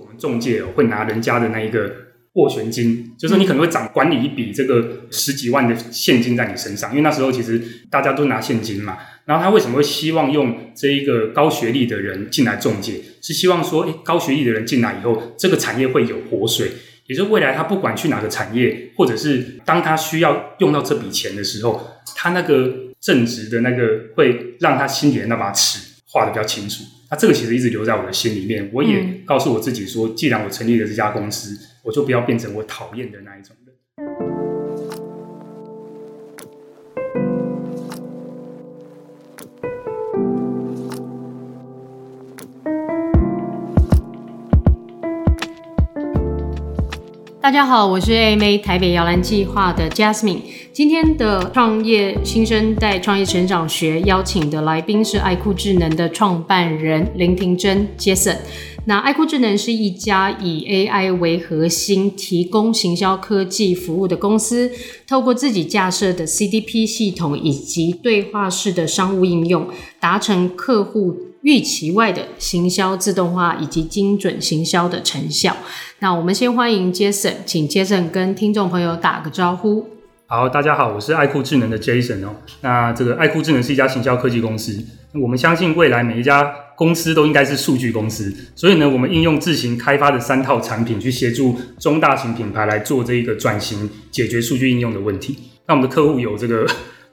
我们中介会拿人家的那一个斡旋金，就是你可能会掌管理一笔这个十几万的现金在你身上，因为那时候其实大家都拿现金嘛。然后他为什么会希望用这一个高学历的人进来中介？是希望说，诶，高学历的人进来以后，这个产业会有活水，也就是未来他不管去哪个产业，或者是当他需要用到这笔钱的时候，他那个正直的那个会让他心里的那把尺画得比较清楚。那这个其实一直留在我的心里面，我也告诉我自己说，既然我成立了这家公司，我就不要变成我讨厌的那一种大家好，我是 AMA 台北摇篮计划的 Jasmine。今天的创业新生代创业成长学邀请的来宾是爱酷智能的创办人林庭珍 Jason。那爱酷智能是一家以 AI 为核心，提供行销科技服务的公司。透过自己架设的 CDP 系统以及对话式的商务应用，达成客户预期外的行销自动化以及精准行销的成效。那我们先欢迎 Jason，请 Jason 跟听众朋友打个招呼。好，大家好，我是爱酷智能的 Jason 哦。那这个爱酷智能是一家行销科技公司，我们相信未来每一家公司都应该是数据公司，所以呢，我们应用自行开发的三套产品去协助中大型品牌来做这一个转型，解决数据应用的问题。那我们的客户有这个。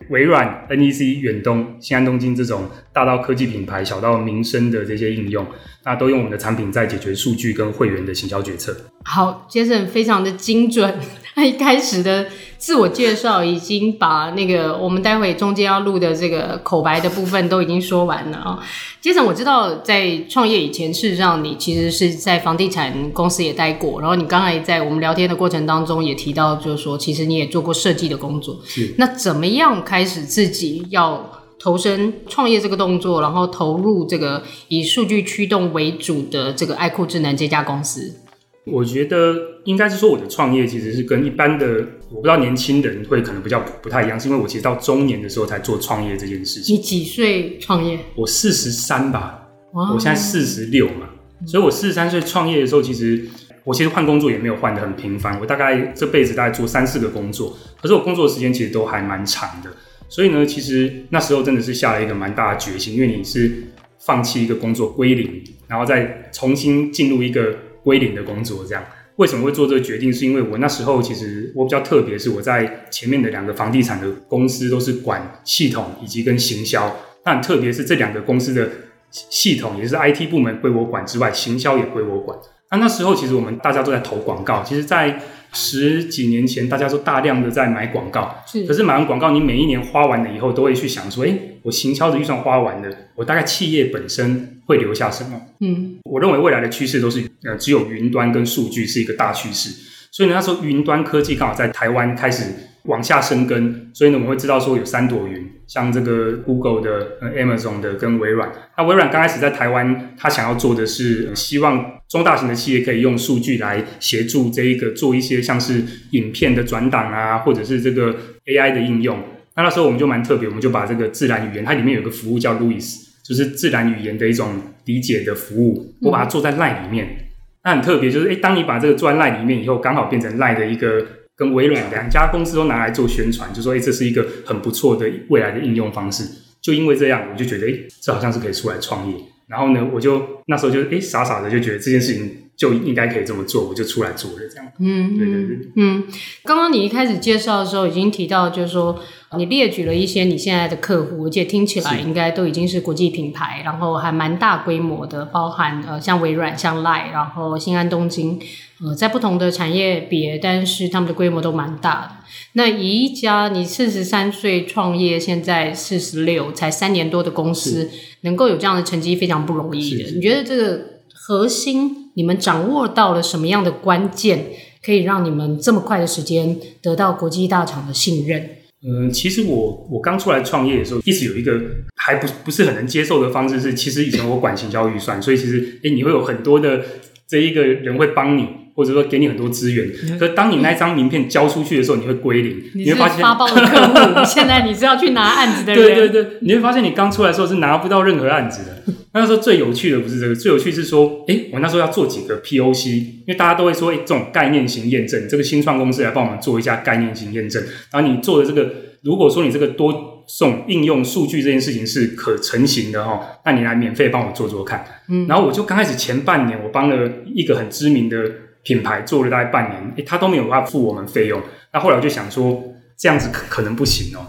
微软、NEC、远东、新安东京这种大到科技品牌、小到民生的这些应用，那都用我们的产品在解决数据跟会员的行销决策。好，Jason 非常的精准，他一开始的自我介绍已经把那个我们待会中间要录的这个口白的部分都已经说完了啊。Jason，我知道在创业以前，事实上你其实是在房地产公司也待过，然后你刚才在我们聊天的过程当中也提到，就是说其实你也做过设计的工作。是。那怎么样开始自己要投身创业这个动作，然后投入这个以数据驱动为主的这个爱酷智能这家公司？我觉得应该是说，我的创业其实是跟一般的，我不知道年轻人会可能比较不太一样，是因为我其实到中年的时候才做创业这件事情。你几岁创业？我四十三吧，我现在四十六嘛，所以我四十三岁创业的时候，其实我其实换工作也没有换的很频繁，我大概这辈子大概做三四个工作，可是我工作的时间其实都还蛮长的，所以呢，其实那时候真的是下了一个蛮大的决心，因为你是放弃一个工作归零，然后再重新进入一个。归零的工作，这样为什么会做这个决定？是因为我那时候其实我比较特别，是我在前面的两个房地产的公司都是管系统以及跟行销，但特别是这两个公司的系统也是 IT 部门归我管之外，行销也归我管。那那时候其实我们大家都在投广告，其实，在十几年前大家都大量的在买广告，是。可是买完广告，你每一年花完了以后，都会去想说，哎，我行销的预算花完了，我大概企业本身会留下什么？嗯，我认为未来的趋势都是，呃，只有云端跟数据是一个大趋势。所以呢，那时候云端科技刚好在台湾开始往下生根，所以呢，我们会知道说有三朵云，像这个 Google 的、呃、Amazon 的跟微软。那微软刚开始在台湾，他想要做的是、呃、希望中大型的企业可以用数据来协助这一个做一些像是影片的转档啊，或者是这个 AI 的应用。那那时候我们就蛮特别，我们就把这个自然语言，它里面有个服务叫 Louis，就是自然语言的一种理解的服务，我把它做在 Line 里面。嗯那很特别，就是诶，当你把这个做在 Line 里面以后，刚好变成 Line 的一个跟微软两家公司都拿来做宣传，就说诶，这是一个很不错的未来的应用方式。就因为这样，我就觉得诶，这好像是可以出来创业。然后呢，我就那时候就诶，傻傻的就觉得这件事情。就应该可以这么做，我就出来做了这样。嗯，对对对。嗯，刚刚你一开始介绍的时候已经提到，就是说你列举了一些你现在的客户，而且听起来应该都已经是国际品牌，然后还蛮大规模的，包含呃像微软、像 Line，然后新安东京，呃，在不同的产业别，但是他们的规模都蛮大的。那以一家你四十三岁创业，现在四十六，才三年多的公司，能够有这样的成绩，非常不容易的。你觉得这个核心？你们掌握到了什么样的关键，可以让你们这么快的时间得到国际大厂的信任？嗯，其实我我刚出来创业的时候，一直有一个还不不是很能接受的方式是，其实以前我管行销预算，所以其实诶你会有很多的这一个人会帮你，或者说给你很多资源。嗯、可是当你那张名片交出去的时候，你会归零，你，你会发现发包的客户，现在你是要去拿案子的人。对对对，你会发现你刚出来的时候是拿不到任何案子的。那时候最有趣的不是这个，最有趣是说，哎，我那时候要做几个 POC，因为大家都会说，哎，这种概念型验证，这个新创公司来帮我们做一下概念型验证。然后你做的这个，如果说你这个多送应用数据这件事情是可成型的哈，那你来免费帮我做做看。嗯，然后我就刚开始前半年，我帮了一个很知名的品牌做了大概半年，哎，他都没有办法付我们费用。那后来我就想说，这样子可可能不行哦。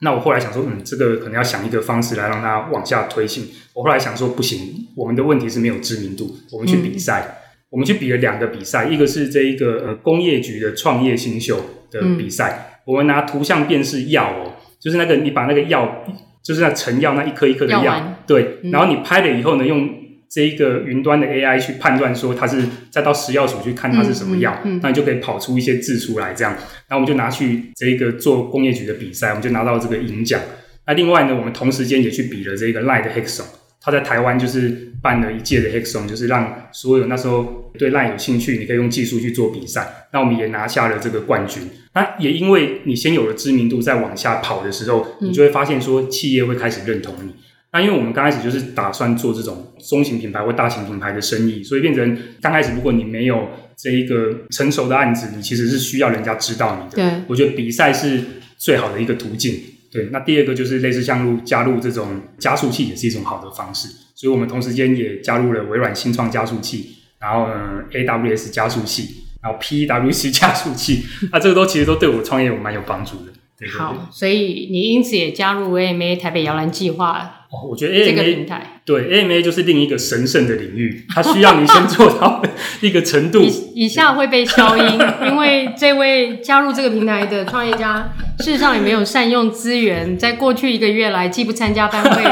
那我后来想说，嗯，这个可能要想一个方式来让它往下推进。我后来想说，不行，我们的问题是没有知名度。我们去比赛，嗯、我们去比了两个比赛，一个是这一个呃工业局的创业新秀的比赛，嗯、我们拿图像辨识药哦，就是那个你把那个药，就是那成药那一颗一颗的药，药对，然后你拍了以后呢，用。这一个云端的 AI 去判断说它是再到食药署去看它是什么药，嗯嗯嗯、那你就可以跑出一些字出来，这样，然后我们就拿去这一个做工业局的比赛，我们就拿到这个银奖。那另外呢，我们同时间也去比了这个 LINE 的 Hackathon，他在台湾就是办了一届的 Hackathon，就是让所有那时候对 LINE 有兴趣，你可以用技术去做比赛。那我们也拿下了这个冠军。那也因为你先有了知名度，再往下跑的时候，你就会发现说企业会开始认同你。那因为我们刚开始就是打算做这种中型品牌或大型品牌的生意，所以变成刚开始如果你没有这一个成熟的案子，你其实是需要人家知道你的。对，我觉得比赛是最好的一个途径。对，那第二个就是类似像入加入这种加速器也是一种好的方式，所以我们同时间也加入了微软新创加速器，然后呢 AWS 加速器，然后 PwC 加速器，那这个都其实都对我创业有蛮有帮助的。对好，所以你因此也加入 AMA 台北摇篮计划。哦，我觉得 AMA 这个平台对 AMA 就是另一个神圣的领域，它需要你先做到一个程度。以，以下会被消音，因为这位加入这个平台的创业家，事实上也没有善用资源，在过去一个月来，既不参加班会。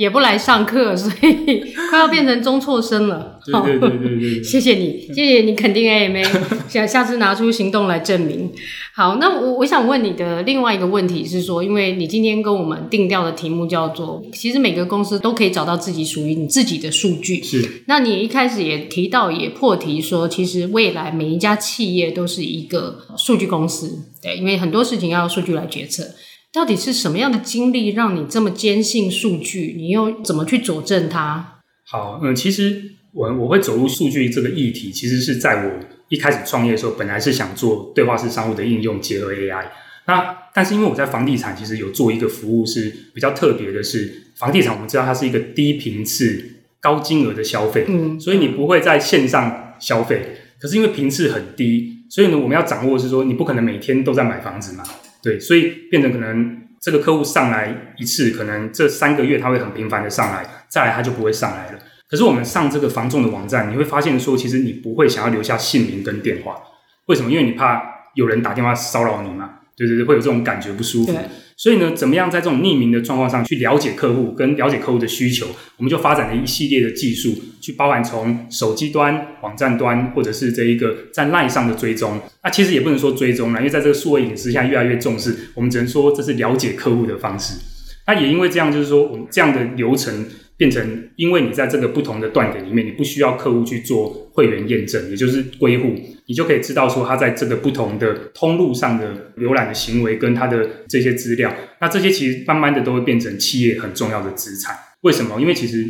也不来上课，所以快要变成中辍生了。对对对对对，对，谢谢你，谢谢你肯定 AMA，想 下次拿出行动来证明。好，那我我想问你的另外一个问题是说，因为你今天跟我们定调的题目叫做，其实每个公司都可以找到自己属于你自己的数据。是。那你一开始也提到，也破题说，其实未来每一家企业都是一个数据公司，对，因为很多事情要用数据来决策。到底是什么样的经历让你这么坚信数据？你又怎么去佐证它？好，嗯，其实我我会走入数据这个议题，其实是在我一开始创业的时候，本来是想做对话式商务的应用结合 AI。那但是因为我在房地产其实有做一个服务是比较特别的是，房地产我们知道它是一个低频次高金额的消费，嗯，所以你不会在线上消费。可是因为频次很低，所以呢，我们要掌握的是说，你不可能每天都在买房子嘛。对，所以变成可能这个客户上来一次，可能这三个月他会很频繁的上来，再来他就不会上来了。可是我们上这个房仲的网站，你会发现说，其实你不会想要留下姓名跟电话，为什么？因为你怕有人打电话骚扰你嘛。对对对，会有这种感觉不舒服。所以呢，怎么样在这种匿名的状况上去了解客户，跟了解客户的需求，我们就发展了一系列的技术，去包含从手机端、网站端，或者是这一个在 LINE 上的追踪。那其实也不能说追踪了，因为在这个数位隐私现在越来越重视，我们只能说这是了解客户的方式。那也因为这样，就是说我们这样的流程。变成，因为你在这个不同的断点里面，你不需要客户去做会员验证，也就是归户，你就可以知道说他在这个不同的通路上的浏览的行为跟他的这些资料。那这些其实慢慢的都会变成企业很重要的资产。为什么？因为其实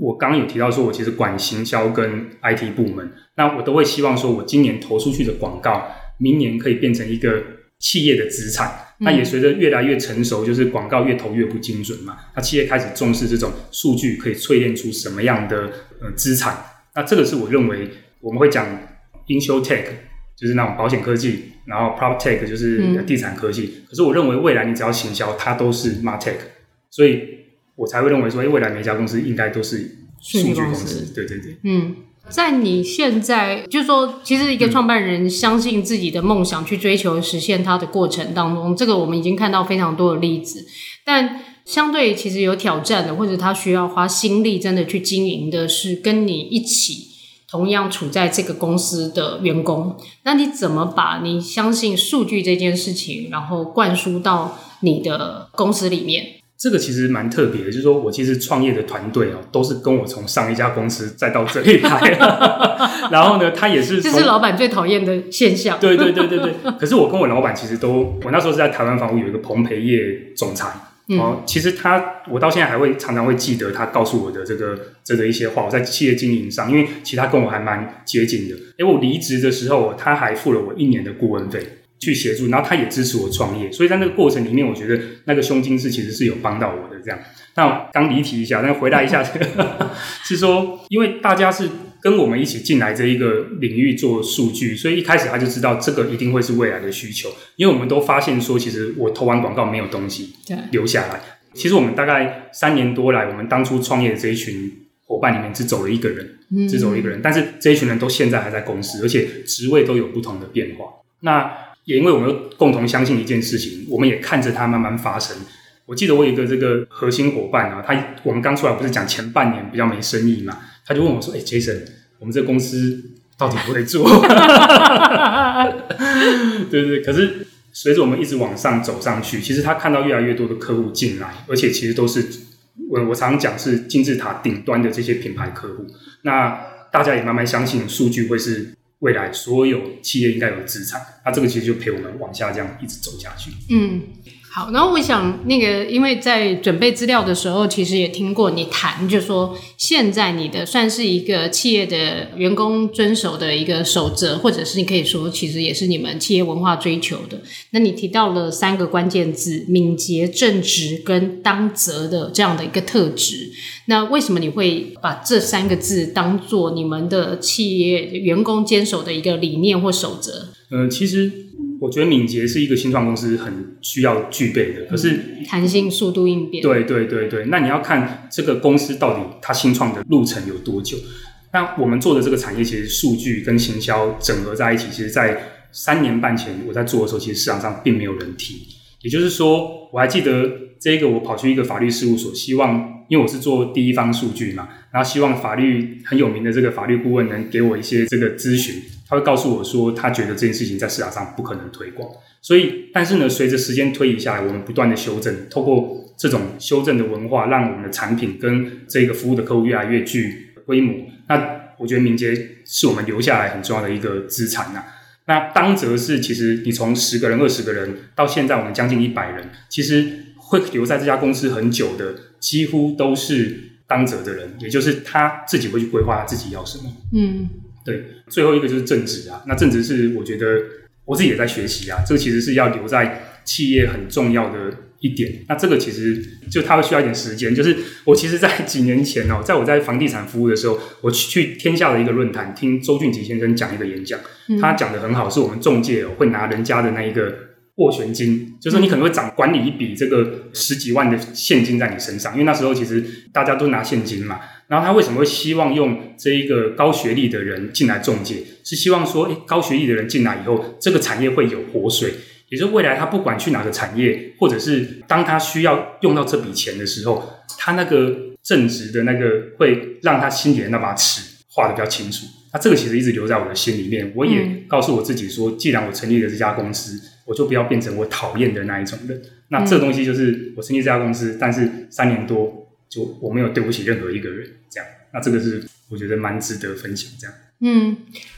我刚刚有提到说，我其实管行销跟 IT 部门，那我都会希望说我今年投出去的广告，明年可以变成一个企业的资产。那也随着越来越成熟，就是广告越投越不精准嘛。那企业开始重视这种数据可以淬炼出什么样的呃资产。那这个是我认为我们会讲 InsurTech，就是那种保险科技，然后 PropTech 就是地产科技。嗯、可是我认为未来你只要行销，它都是 MarTech，所以我才会认为说，未来每一家公司应该都是数据公司。对对对，嗯。在你现在，就是说，其实一个创办人相信自己的梦想，去追求实现它的过程当中，这个我们已经看到非常多的例子。但相对其实有挑战的，或者他需要花心力真的去经营的，是跟你一起同样处在这个公司的员工。那你怎么把你相信数据这件事情，然后灌输到你的公司里面？这个其实蛮特别的，就是说我其实创业的团队哦，都是跟我从上一家公司再到这里来，然后呢，他也是这是老板最讨厌的现象。对对对对对。可是我跟我老板其实都，我那时候是在台湾房屋有一个彭培业总裁哦，其实他我到现在还会常常会记得他告诉我的这个这个一些话。我在企业经营上，因为其他跟我还蛮接近的。因为我离职的时候，他还付了我一年的顾问费。去协助，然后他也支持我创业，所以在那个过程里面，我觉得那个胸襟是其实是有帮到我的这样。那刚离题一下，那回答一下，这个 是说，因为大家是跟我们一起进来这一个领域做数据，所以一开始他就知道这个一定会是未来的需求。因为我们都发现说，其实我投完广告没有东西留下来。其实我们大概三年多来，我们当初创业的这一群伙伴里面只走了一个人，只走了一个人，但是这一群人都现在还在公司，而且职位都有不同的变化。那也因为我们共同相信一件事情，我们也看着它慢慢发生。我记得我有一个这个核心伙伴啊，他我们刚出来不是讲前半年比较没生意嘛，他就问我说：“哎，Jason，我们这公司到底不会做？” 对对对。可是随着我们一直往上走上去，其实他看到越来越多的客户进来，而且其实都是我我常常讲是金字塔顶端的这些品牌客户。那大家也慢慢相信数据会是。未来所有企业应该有的资产，那这个其实就陪我们往下这样一直走下去。嗯，好，然后我想那个，因为在准备资料的时候，其实也听过你谈，就说现在你的算是一个企业的员工遵守的一个守则，或者是你可以说，其实也是你们企业文化追求的。那你提到了三个关键字：敏捷、正直跟当责的这样的一个特质。那为什么你会把这三个字当做你们的企业员工坚守的一个理念或守则？嗯、其实我觉得敏捷是一个新创公司很需要具备的。可是弹性、速度应变，对对对对。那你要看这个公司到底它新创的路程有多久？那我们做的这个产业其实数据跟行销整合在一起，其实，在三年半前我在做的时候，其实市场上并没有人提。也就是说，我还记得这个，我跑去一个法律事务所，希望。因为我是做第一方数据嘛，然后希望法律很有名的这个法律顾问能给我一些这个咨询，他会告诉我说，他觉得这件事情在市场上不可能推广。所以，但是呢，随着时间推移下来，我们不断的修正，透过这种修正的文化，让我们的产品跟这个服务的客户越来越具规模。那我觉得敏捷是我们留下来很重要的一个资产呐。那当则是，其实你从十个人、二十个人到现在我们将近一百人，其实会留在这家公司很久的。几乎都是当责的人，也就是他自己会去规划自己要什么。嗯，对。最后一个就是正直啊，那正直是我觉得我自己也在学习啊，这个其实是要留在企业很重要的一点。那这个其实就它会需要一点时间。就是我其实，在 几年前哦，在我在房地产服务的时候，我去天下的一个论坛听周俊吉先生讲一个演讲，他讲的很好，是我们中介哦会拿人家的那一个。斡旋金，就是你可能会掌管理一笔这个十几万的现金在你身上，因为那时候其实大家都拿现金嘛。然后他为什么会希望用这一个高学历的人进来中介？是希望说，诶，高学历的人进来以后，这个产业会有活水，也就是未来他不管去哪个产业，或者是当他需要用到这笔钱的时候，他那个正直的那个会让他心里的那把尺画的比较清楚。那这个其实一直留在我的心里面。我也告诉我自己说，既然我成立了这家公司。我就不要变成我讨厌的那一种人。那这个东西就是我成立这家公司，嗯、但是三年多就我没有对不起任何一个人，这样。那这个是我觉得蛮值得分享，这样。嗯，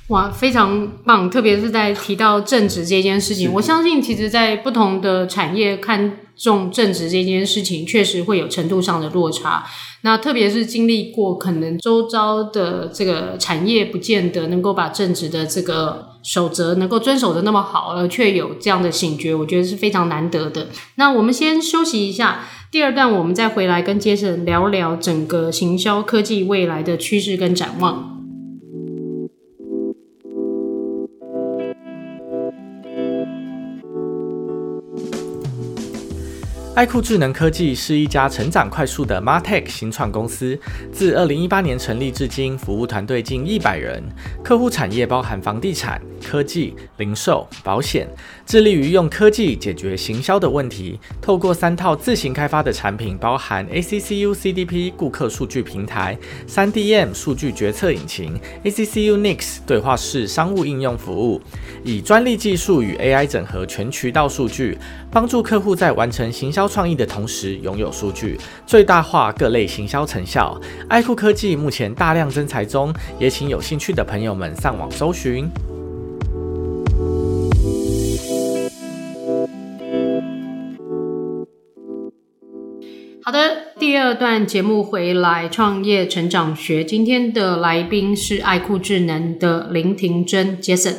哇，非常棒，特别是在提到正直这件事情，我相信其实，在不同的产业看重正直这件事情，确实会有程度上的落差。那特别是经历过可能周遭的这个产业，不见得能够把正直的这个守则能够遵守的那么好，而却有这样的醒觉，我觉得是非常难得的。那我们先休息一下，第二段我们再回来跟杰森聊聊整个行销科技未来的趋势跟展望。爱酷智能科技是一家成长快速的 MarTech 新创公司，自二零一八年成立至今，服务团队近一百人，客户产业包含房地产、科技、零售、保险，致力于用科技解决行销的问题。透过三套自行开发的产品，包含 ACCU CDP 顾客数据平台、3DM 数据决策引擎、ACCU Nix 对话式商务应用服务，以专利技术与 AI 整合全渠道数据，帮助客户在完成行销创意的同时拥有数据，最大化各类行销成效。爱酷科技目前大量征才中，也请有兴趣的朋友们上网搜寻。二段节目回来，创业成长学。今天的来宾是爱酷智能的林庭真 Jason。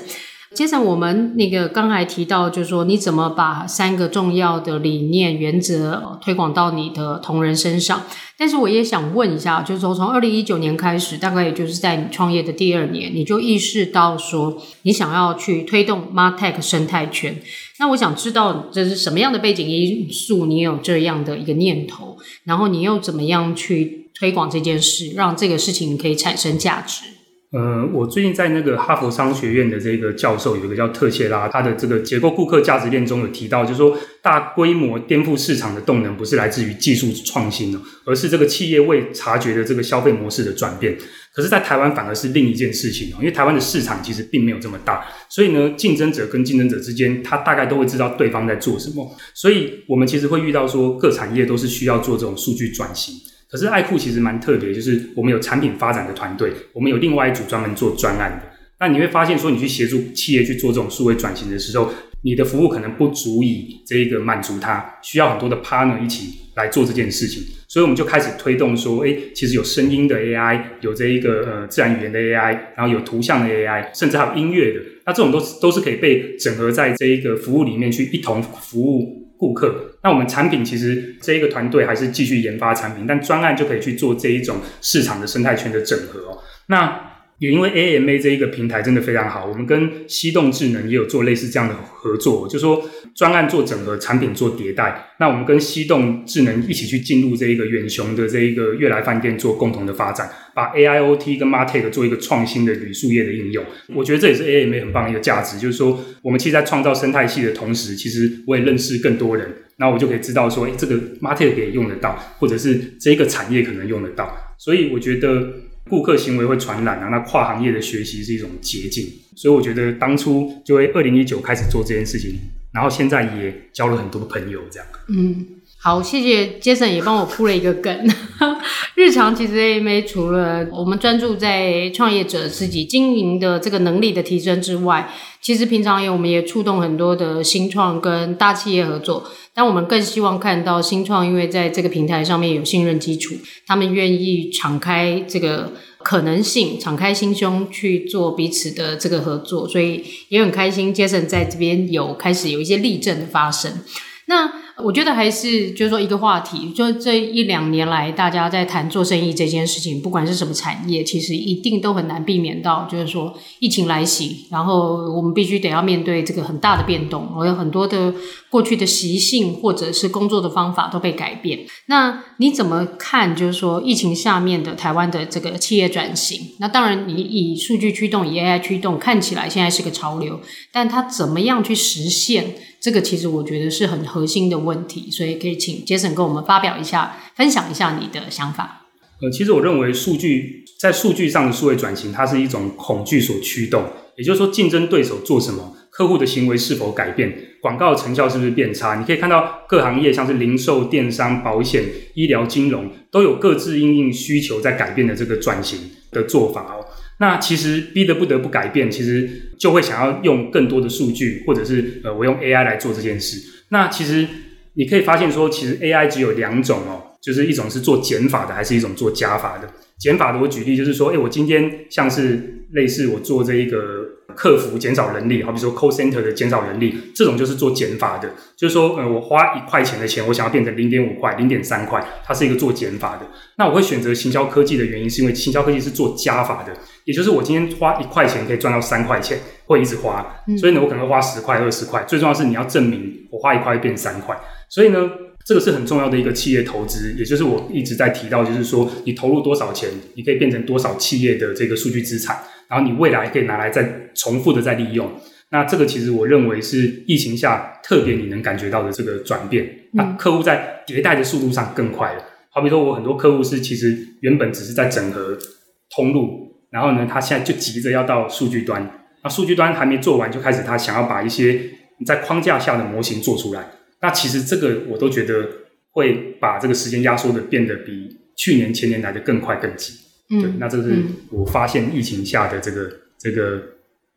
接着我们那个刚才提到，就是说你怎么把三个重要的理念原则推广到你的同仁身上。但是我也想问一下，就是说从二零一九年开始，大概也就是在你创业的第二年，你就意识到说你想要去推动 MarTech 生态圈。那我想知道这是什么样的背景因素，你有这样的一个念头，然后你又怎么样去推广这件事，让这个事情可以产生价值？呃，我最近在那个哈佛商学院的这个教授有一个叫特切拉，他的这个结构顾客价值链中有提到，就是说大规模颠覆市场的动能不是来自于技术创新哦，而是这个企业未察觉的这个消费模式的转变。可是，在台湾反而是另一件事情哦，因为台湾的市场其实并没有这么大，所以呢，竞争者跟竞争者之间，他大概都会知道对方在做什么，所以我们其实会遇到说各产业都是需要做这种数据转型。可是爱库其实蛮特别，就是我们有产品发展的团队，我们有另外一组专门做专案的。那你会发现说，你去协助企业去做这种数位转型的时候，你的服务可能不足以这一个满足他，需要很多的 partner 一起来做这件事情。所以我们就开始推动说，诶，其实有声音的 AI，有这一个呃自然语言的 AI，然后有图像的 AI，甚至还有音乐的。那这种都是都是可以被整合在这一个服务里面去一同服务。顾客，那我们产品其实这一个团队还是继续研发产品，但专案就可以去做这一种市场的生态圈的整合。那也因为 A M A 这一个平台真的非常好，我们跟西动智能也有做类似这样的合作，就是说专案做整合，产品做迭代。那我们跟西动智能一起去进入这一个远雄的这一个悦来饭店做共同的发展，把 AIoT 跟 MarTech 做一个创新的旅宿业的应用。我觉得这也是 A M A 很棒的一个价值，就是说我们其实在创造生态系的同时，其实我也认识更多人，那我就可以知道说，诶，这个 MarTech 可以用得到，或者是这个产业可能用得到。所以我觉得。顾客行为会传染啊，那跨行业的学习是一种捷径，所以我觉得当初就会二零一九开始做这件事情，然后现在也交了很多朋友这样。嗯，好，谢谢 Jason 也帮我铺了一个梗。日常其实 AMA 除了我们专注在创业者自己经营的这个能力的提升之外，其实平常也我们也触动很多的新创跟大企业合作。但我们更希望看到新创，因为在这个平台上面有信任基础，他们愿意敞开这个可能性，敞开心胸去做彼此的这个合作，所以也很开心，Jason 在这边有开始有一些例证的发生。那我觉得还是就是说一个话题，就这一两年来，大家在谈做生意这件事情，不管是什么产业，其实一定都很难避免到，就是说疫情来袭，然后我们必须得要面对这个很大的变动，我有很多的过去的习性或者是工作的方法都被改变。那你怎么看？就是说疫情下面的台湾的这个企业转型？那当然，你以数据驱动，以 AI 驱动，看起来现在是个潮流，但它怎么样去实现？这个其实我觉得是很核心的问题，所以可以请 Jason 跟我们发表一下，分享一下你的想法。呃，其实我认为数据在数据上的数位转型，它是一种恐惧所驱动。也就是说，竞争对手做什么，客户的行为是否改变，广告成效是不是变差？你可以看到各行业，像是零售、电商、保险、医疗、金融，都有各自应应需求在改变的这个转型的做法哦。那其实逼得不得不改变，其实就会想要用更多的数据，或者是呃，我用 AI 来做这件事。那其实你可以发现说，其实 AI 只有两种哦，就是一种是做减法的，还是一种做加法的。减法的，我举例就是说，诶，我今天像是类似我做这一个。客服减少人力，好比说 call center 的减少人力，这种就是做减法的，就是说，呃，我花一块钱的钱，我想要变成零点五块、零点三块，它是一个做减法的。那我会选择行销科技的原因，是因为行销科技是做加法的，也就是我今天花一块钱可以赚到三块钱，会一直花，所以呢，我可能会花十块、二十块。最重要是你要证明我花一块会变三块，所以呢，这个是很重要的一个企业投资，也就是我一直在提到，就是说你投入多少钱，你可以变成多少企业的这个数据资产。然后你未来可以拿来再重复的再利用，那这个其实我认为是疫情下特别你能感觉到的这个转变。那客户在迭代的速度上更快了。好比说我很多客户是其实原本只是在整合通路，然后呢，他现在就急着要到数据端，那数据端还没做完，就开始他想要把一些你在框架下的模型做出来。那其实这个我都觉得会把这个时间压缩的变得比去年前年来的更快更急。嗯，对，那这是我发现疫情下的这个这个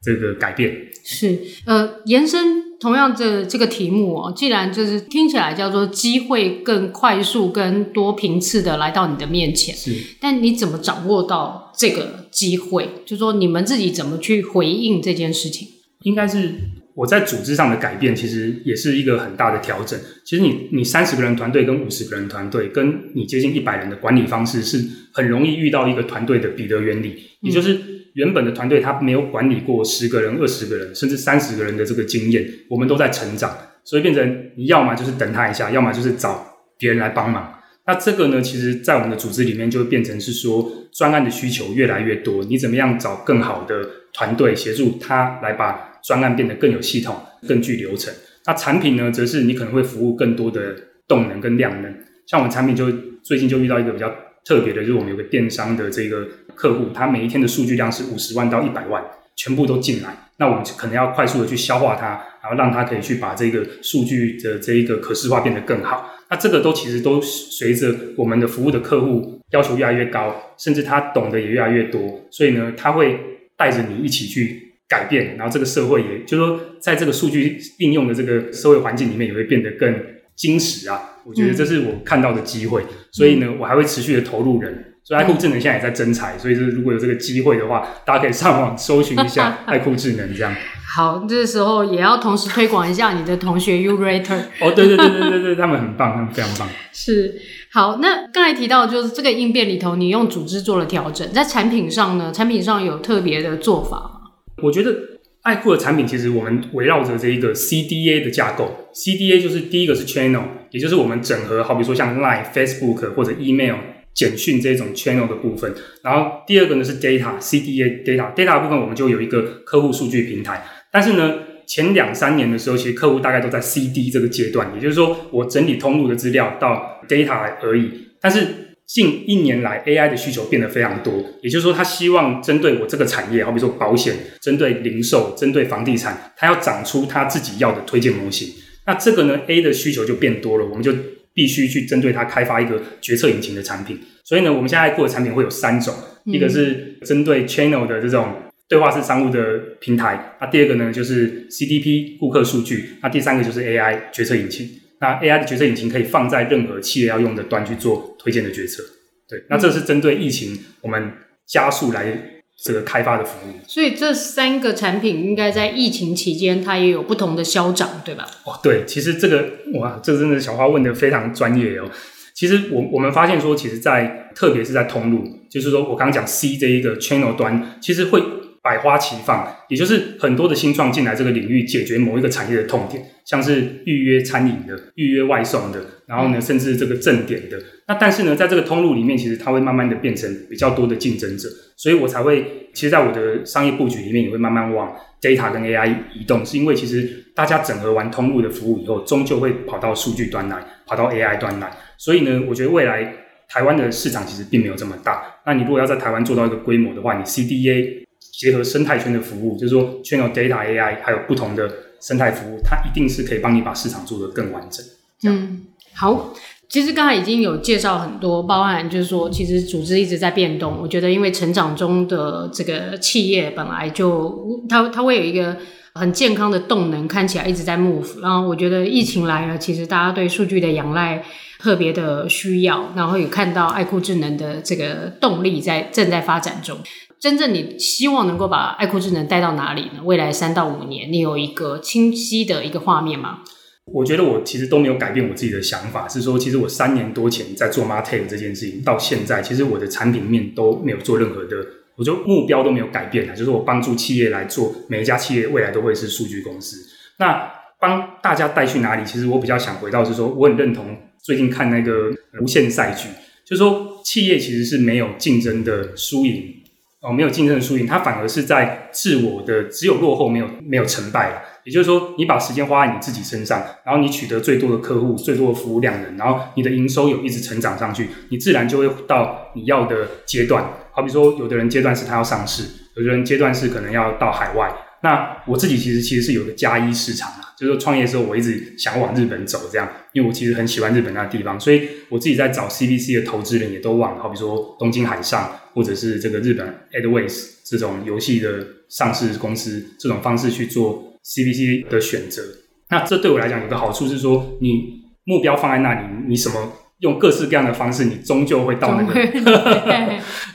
这个改变。是，呃，延伸。同样，这这个题目哦，既然就是听起来叫做机会更快速、更多频次的来到你的面前，是，但你怎么掌握到这个机会？就说你们自己怎么去回应这件事情？应该是我在组织上的改变，其实也是一个很大的调整。其实你你三十个人团队跟五十个人团队，跟你接近一百人的管理方式，是很容易遇到一个团队的彼得原理，也就是。嗯原本的团队他没有管理过十个人、二十个人，甚至三十个人的这个经验，我们都在成长，所以变成你要么就是等他一下，要么就是找别人来帮忙。那这个呢，其实在我们的组织里面就会变成是说，专案的需求越来越多，你怎么样找更好的团队协助他来把专案变得更有系统、更具流程。那产品呢，则是你可能会服务更多的动能跟量能。像我们产品就最近就遇到一个比较特别的，就是我们有个电商的这个。客户他每一天的数据量是五十万到一百万，全部都进来，那我们可能要快速的去消化它，然后让它可以去把这个数据的这一个可视化变得更好。那这个都其实都随着我们的服务的客户要求越来越高，甚至他懂得也越来越多，所以呢，他会带着你一起去改变，然后这个社会也就是说，在这个数据应用的这个社会环境里面，也会变得更精实啊。我觉得这是我看到的机会，所以呢，我还会持续的投入人。所以爱酷智能现在也在征才，所以就是如果有这个机会的话，大家可以上网搜寻一下 爱酷智能这样。好，这个时候也要同时推广一下你的同学 Yourator。哦，对对对对对对，他们很棒，他们非常棒。是，好，那刚才提到就是这个应变里头，你用组织做了调整，在产品上呢，产品上有特别的做法吗？我觉得爱库的产品其实我们围绕着这一个 CDA 的架构，CDA 就是第一个是 Channel，也就是我们整合，好比说像 Line、Facebook 或者 Email。简讯这种 channel 的部分，然后第二个呢是 data，CDA data data 部分，我们就有一个客户数据平台。但是呢，前两三年的时候，其实客户大概都在 CD 这个阶段，也就是说，我整理通路的资料到 data 而已。但是近一年来，AI 的需求变得非常多，也就是说，他希望针对我这个产业，好比说保险，针对零售，针对房地产，他要长出他自己要的推荐模型。那这个呢，A 的需求就变多了，我们就。必须去针对它开发一个决策引擎的产品，所以呢，我们现在做的产品会有三种，嗯、一个是针对 channel 的这种对话式商务的平台，那第二个呢就是 CDP 顾客数据，那第三个就是 AI 决策引擎。那 AI 的决策引擎可以放在任何企业要用的端去做推荐的决策。对，那这是针对疫情我们加速来。这个开发的服务，所以这三个产品应该在疫情期间，它也有不同的消长，对吧？哦，对，其实这个哇，这真的小花问的非常专业哦。其实我我们发现说，其实在特别是在通路，就是说我刚刚讲 C 这一个 channel 端，其实会。百花齐放，也就是很多的新创进来这个领域，解决某一个产业的痛点，像是预约餐饮的、预约外送的，然后呢，甚至这个正点的。那但是呢，在这个通路里面，其实它会慢慢的变成比较多的竞争者，所以我才会，其实，在我的商业布局里面，也会慢慢往 data 跟 AI 移动，是因为其实大家整合完通路的服务以后，终究会跑到数据端来，跑到 AI 端来。所以呢，我觉得未来台湾的市场其实并没有这么大。那你如果要在台湾做到一个规模的话，你 CDA。结合生态圈的服务，就是说，channel data AI 还有不同的生态服务，它一定是可以帮你把市场做得更完整。嗯，好，其实刚才已经有介绍很多，包含就是说，其实组织一直在变动。我觉得，因为成长中的这个企业本来就它它会有一个很健康的动能，看起来一直在 move。然后我觉得疫情来了，其实大家对数据的仰赖特别的需要，然后也看到爱库智能的这个动力在正在发展中。真正你希望能够把爱库智能带到哪里呢？未来三到五年，你有一个清晰的一个画面吗？我觉得我其实都没有改变我自己的想法，是说，其实我三年多前在做 MarTech 这件事情，到现在，其实我的产品面都没有做任何的，我就目标都没有改变的，就是我帮助企业来做，每一家企业未来都会是数据公司。那帮大家带去哪里？其实我比较想回到是说，我很认同最近看那个无限赛局，就是说，企业其实是没有竞争的输赢。哦，没有竞争的输赢，它反而是在自我的只有落后，没有没有成败了。也就是说，你把时间花在你自己身上，然后你取得最多的客户、最多的服务量能，然后你的营收有一直成长上去，你自然就会到你要的阶段。好比说，有的人阶段是他要上市，有的人阶段是可能要到海外。那我自己其实其实是有个加一市场啊，就是说创业的时候我一直想往日本走这样，因为我其实很喜欢日本那个地方，所以我自己在找 CVC 的投资人也都往，好比说东京海上或者是这个日本 Adways 这种游戏的上市公司这种方式去做 CVC 的选择。那这对我来讲有个好处是说，你目标放在那里，你什么？用各式各样的方式，你终究会到那个，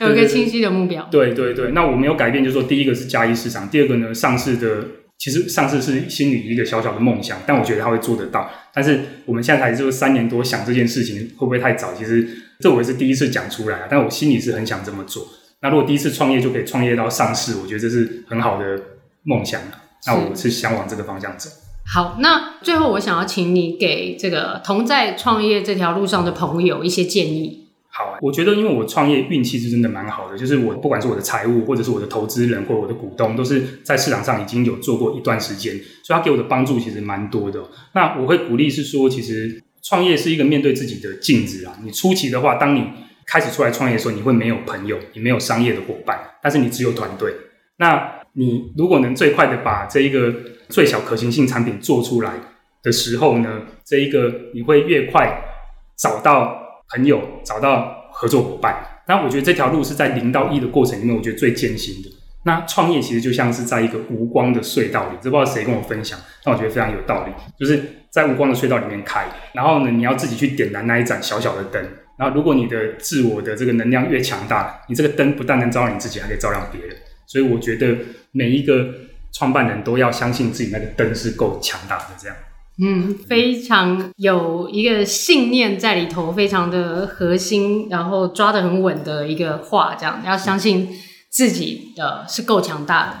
有一个清晰的目标。对对对，那我没有改变，就是说，第一个是加一市场，第二个呢，上市的其实上市是心里一个小小的梦想，但我觉得他会做得到。但是我们现在才就是三年多想这件事情，会不会太早？其实这我也是第一次讲出来，但我心里是很想这么做。那如果第一次创业就可以创业到上市，我觉得这是很好的梦想。那我是想往这个方向走。好，那最后我想要请你给这个同在创业这条路上的朋友一些建议。好，我觉得因为我创业运气是真的蛮好的，就是我不管是我的财务，或者是我的投资人，或者我的股东，都是在市场上已经有做过一段时间，所以他给我的帮助其实蛮多的。那我会鼓励是说，其实创业是一个面对自己的镜子啊。你初期的话，当你开始出来创业的时候，你会没有朋友，你没有商业的伙伴，但是你只有团队。那你如果能最快的把这一个最小可行性产品做出来的时候呢，这一个你会越快找到朋友，找到合作伙伴。那我觉得这条路是在零到一的过程里面，我觉得最艰辛的。那创业其实就像是在一个无光的隧道里，这不知道谁跟我分享，但我觉得非常有道理，就是在无光的隧道里面开，然后呢，你要自己去点燃那一盏小小的灯。然后如果你的自我的这个能量越强大，你这个灯不但能照亮你自己，还可以照亮别人。所以我觉得每一个创办人都要相信自己那个灯是够强大的，这样。嗯，非常有一个信念在里头，非常的核心，然后抓得很稳的一个话，这样要相信自己的是够强大的。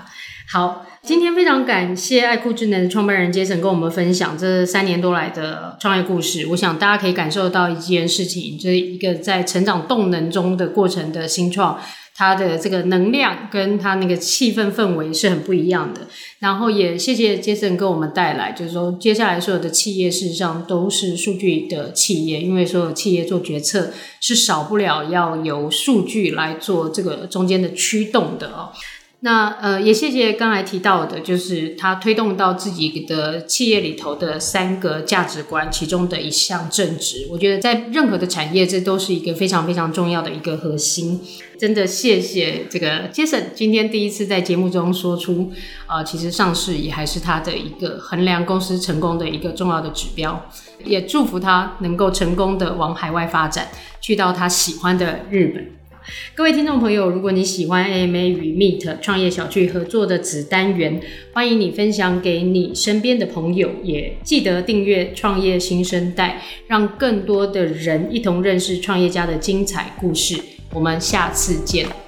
好，今天非常感谢爱酷智能的创办人 Jason 跟我们分享这三年多来的创业故事。我想大家可以感受到一件事情，就是一个在成长动能中的过程的新创。他的这个能量跟他那个气氛氛围是很不一样的。然后也谢谢杰森给我们带来，就是说接下来所有的企业事实上都是数据的企业，因为所有企业做决策是少不了要由数据来做这个中间的驱动的哦。那呃，也谢谢刚才提到的，就是他推动到自己的企业里头的三个价值观，其中的一项正直。我觉得在任何的产业，这都是一个非常非常重要的一个核心。真的谢谢这个 Jason 今天第一次在节目中说出，呃，其实上市也还是他的一个衡量公司成功的一个重要的指标。也祝福他能够成功的往海外发展，去到他喜欢的日本。各位听众朋友，如果你喜欢 AMA 与 Meet 创业小聚合作的子单元，欢迎你分享给你身边的朋友，也记得订阅创业新生代，让更多的人一同认识创业家的精彩故事。我们下次见。